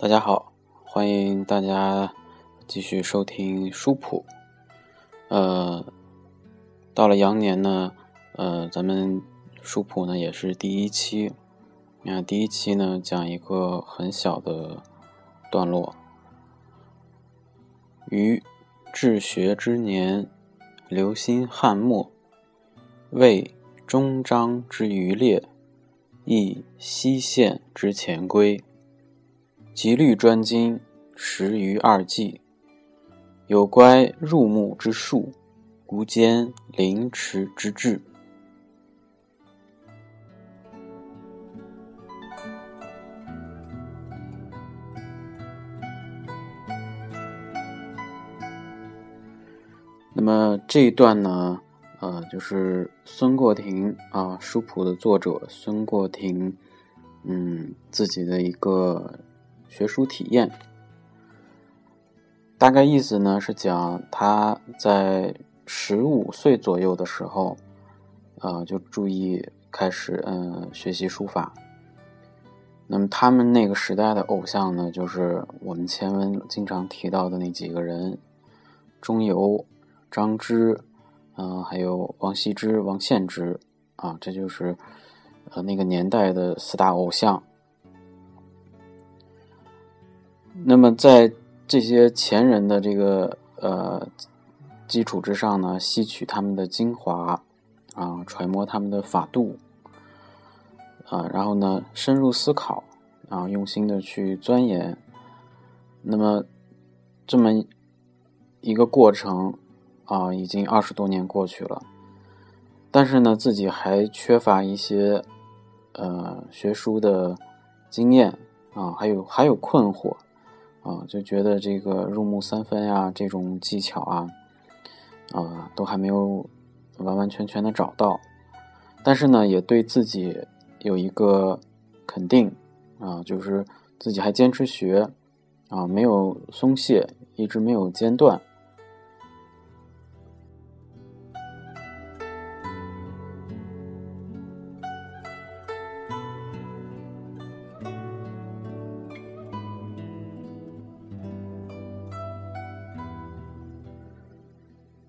大家好，欢迎大家继续收听书谱。呃，到了羊年呢，呃，咱们书谱呢也是第一期。那第一期呢讲一个很小的段落。于治学之年，留心汉末，为终章之余烈，亦西县之前规。极律专精十余二计，有乖入目之术，无兼凌迟之志。那么这一段呢，呃，就是孙过庭啊，书谱的作者孙过庭，嗯，自己的一个。学书体验，大概意思呢是讲他在十五岁左右的时候，呃，就注意开始嗯学习书法。那么他们那个时代的偶像呢，就是我们前文经常提到的那几个人：钟繇、张芝，嗯，还有王羲之、王献之啊，这就是呃那个年代的四大偶像。那么，在这些前人的这个呃基础之上呢，吸取他们的精华啊，揣摩他们的法度啊，然后呢，深入思考啊，用心的去钻研。那么，这么一个过程啊，已经二十多年过去了，但是呢，自己还缺乏一些呃学书的经验啊，还有还有困惑。啊，就觉得这个入木三分呀，这种技巧啊，啊，都还没有完完全全的找到。但是呢，也对自己有一个肯定啊，就是自己还坚持学啊，没有松懈，一直没有间断。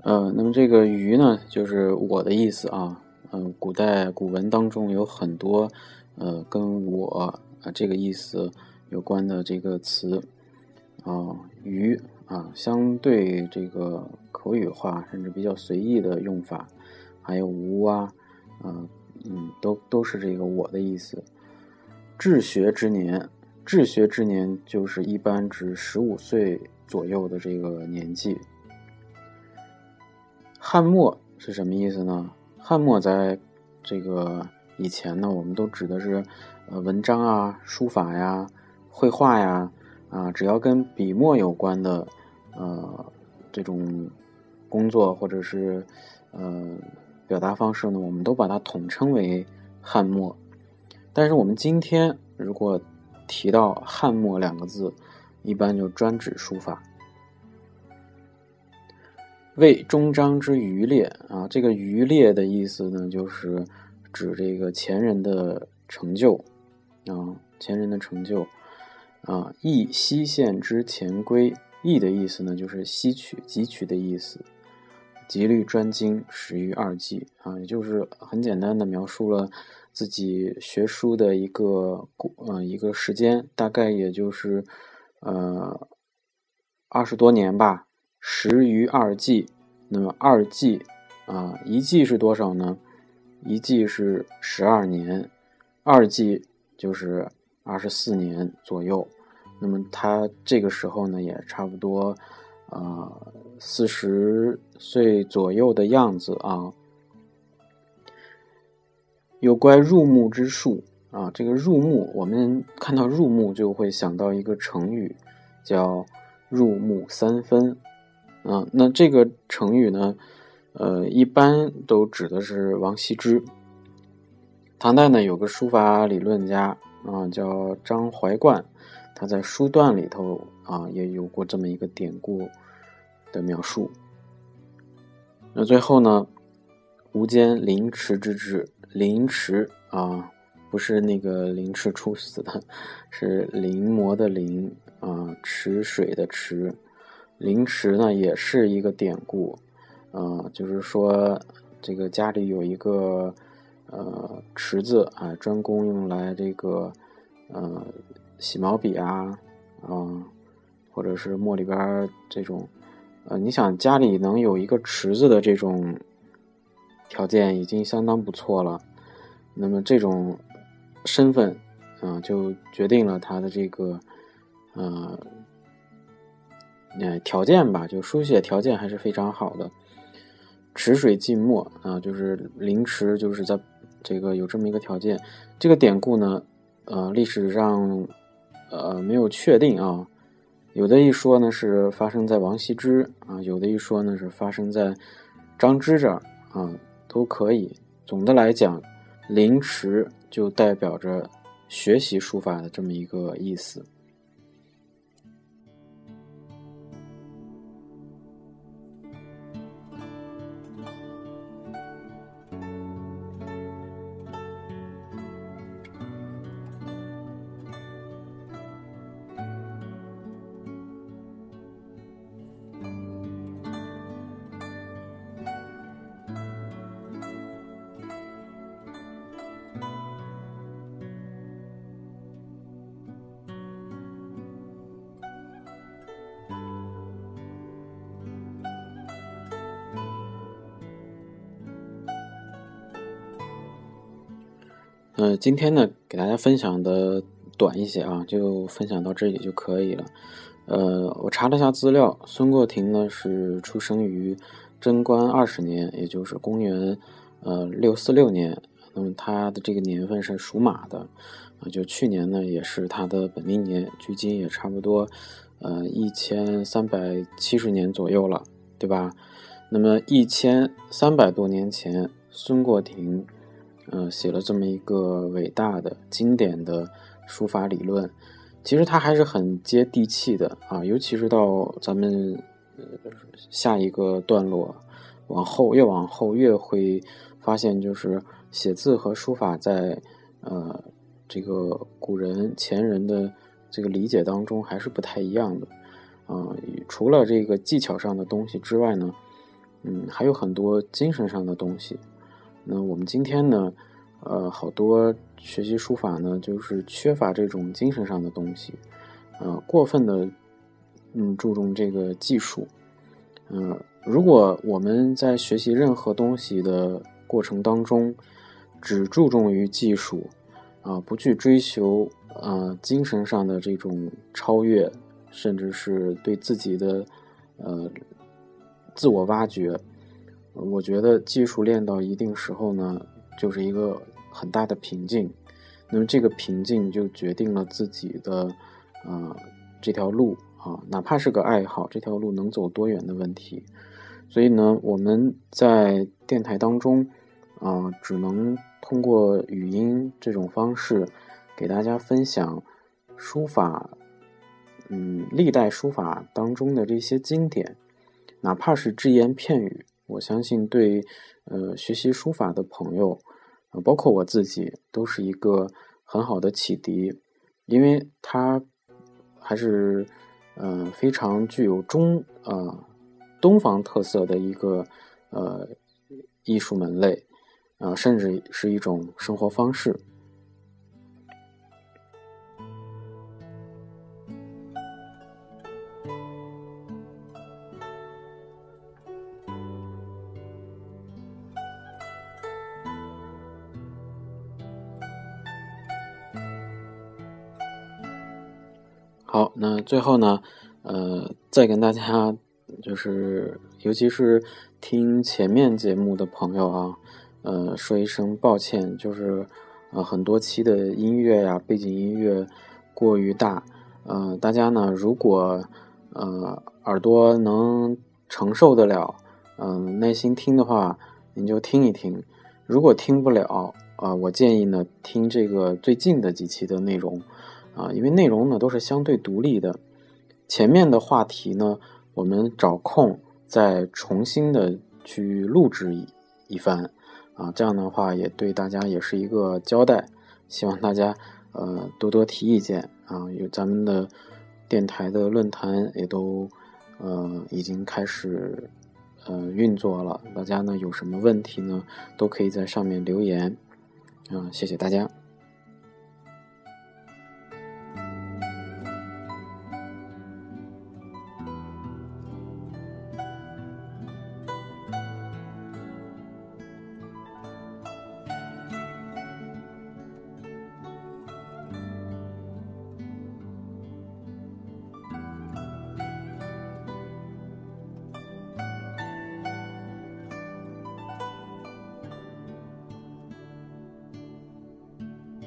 呃，那么这个“鱼”呢，就是我的意思啊。嗯，古代古文当中有很多呃跟我啊这个意思有关的这个词啊，“鱼”啊，相对这个口语化甚至比较随意的用法，还有“无”啊，嗯嗯，都都是这个我的意思。治学之年，治学之年就是一般指十五岁左右的这个年纪。汉末是什么意思呢？汉末在这个以前呢，我们都指的是呃文章啊、书法呀、绘画呀啊，只要跟笔墨有关的呃这种工作或者是呃表达方式呢，我们都把它统称为汉末。但是我们今天如果提到汉末两个字，一般就专指书法。为终章之余烈啊，这个余烈的意思呢，就是指这个前人的成就啊，前人的成就啊。易西县之前规，易的意思呢，就是吸取、汲取的意思。极律专精始于二季啊，也就是很简单的描述了自己学书的一个呃一个时间，大概也就是呃二十多年吧。十余二季，那么二季啊，一季是多少呢？一季是十二年，二季就是二十四年左右。那么他这个时候呢，也差不多，呃，四十岁左右的样子啊。有关入木之术啊，这个入木，我们看到入木就会想到一个成语，叫入木三分啊。那这个成语呢，呃，一般都指的是王羲之。唐代呢，有个书法理论家啊，叫张怀灌。他在书段里头啊，也有过这么一个典故的描述。那最后呢，无间凌迟之志，凌迟啊，不是那个凌迟处死的，是临摹的临啊，池水的池。凌迟呢，也是一个典故啊，就是说这个家里有一个呃池子啊，专供用来这个呃。洗毛笔啊，嗯，或者是墨里边这种，呃，你想家里能有一个池子的这种条件已经相当不错了。那么这种身份，啊，就决定了他的这个，呃，呃，条件吧，就书写条件还是非常好的。池水浸墨啊，就是临池，就是在这个有这么一个条件。这个典故呢，呃，历史上。呃，没有确定啊，有的一说呢是发生在王羲之啊，有的一说呢是发生在张芝这儿啊，都可以。总的来讲，临池就代表着学习书法的这么一个意思。呃，今天呢，给大家分享的短一些啊，就分享到这里就可以了。呃，我查了一下资料，孙过庭呢是出生于贞观二十年，也就是公元呃六四六年。那么他的这个年份是属马的，啊，就去年呢也是他的本命年，距今也差不多呃一千三百七十年左右了，对吧？那么一千三百多年前，孙过庭。呃，写了这么一个伟大的、经典的书法理论，其实它还是很接地气的啊。尤其是到咱们呃下一个段落，往后越往后越会发现，就是写字和书法在呃这个古人前人的这个理解当中还是不太一样的啊。除了这个技巧上的东西之外呢，嗯，还有很多精神上的东西。那我们今天呢，呃，好多学习书法呢，就是缺乏这种精神上的东西，呃，过分的，嗯，注重这个技术，嗯，如果我们在学习任何东西的过程当中，只注重于技术，啊，不去追求啊精神上的这种超越，甚至是对自己的呃自我挖掘。我觉得技术练到一定时候呢，就是一个很大的瓶颈。那么这个瓶颈就决定了自己的，呃，这条路啊，哪怕是个爱好，这条路能走多远的问题。所以呢，我们在电台当中，啊，只能通过语音这种方式，给大家分享书法，嗯，历代书法当中的这些经典，哪怕是只言片语。我相信对，呃，学习书法的朋友，呃，包括我自己，都是一个很好的启迪，因为它还是，呃，非常具有中，呃，东方特色的一个，呃，艺术门类，啊，甚至是一种生活方式。好，那最后呢，呃，再跟大家就是，尤其是听前面节目的朋友啊，呃，说一声抱歉，就是呃很多期的音乐呀，背景音乐过于大，呃，大家呢如果呃耳朵能承受得了，嗯，耐心听的话，您就听一听；如果听不了，啊，我建议呢听这个最近的几期的内容。啊，因为内容呢都是相对独立的，前面的话题呢，我们找空再重新的去录制一一番，啊，这样的话也对大家也是一个交代，希望大家呃多多提意见。啊，有咱们的电台的论坛也都呃已经开始呃运作了，大家呢有什么问题呢，都可以在上面留言，啊，谢谢大家。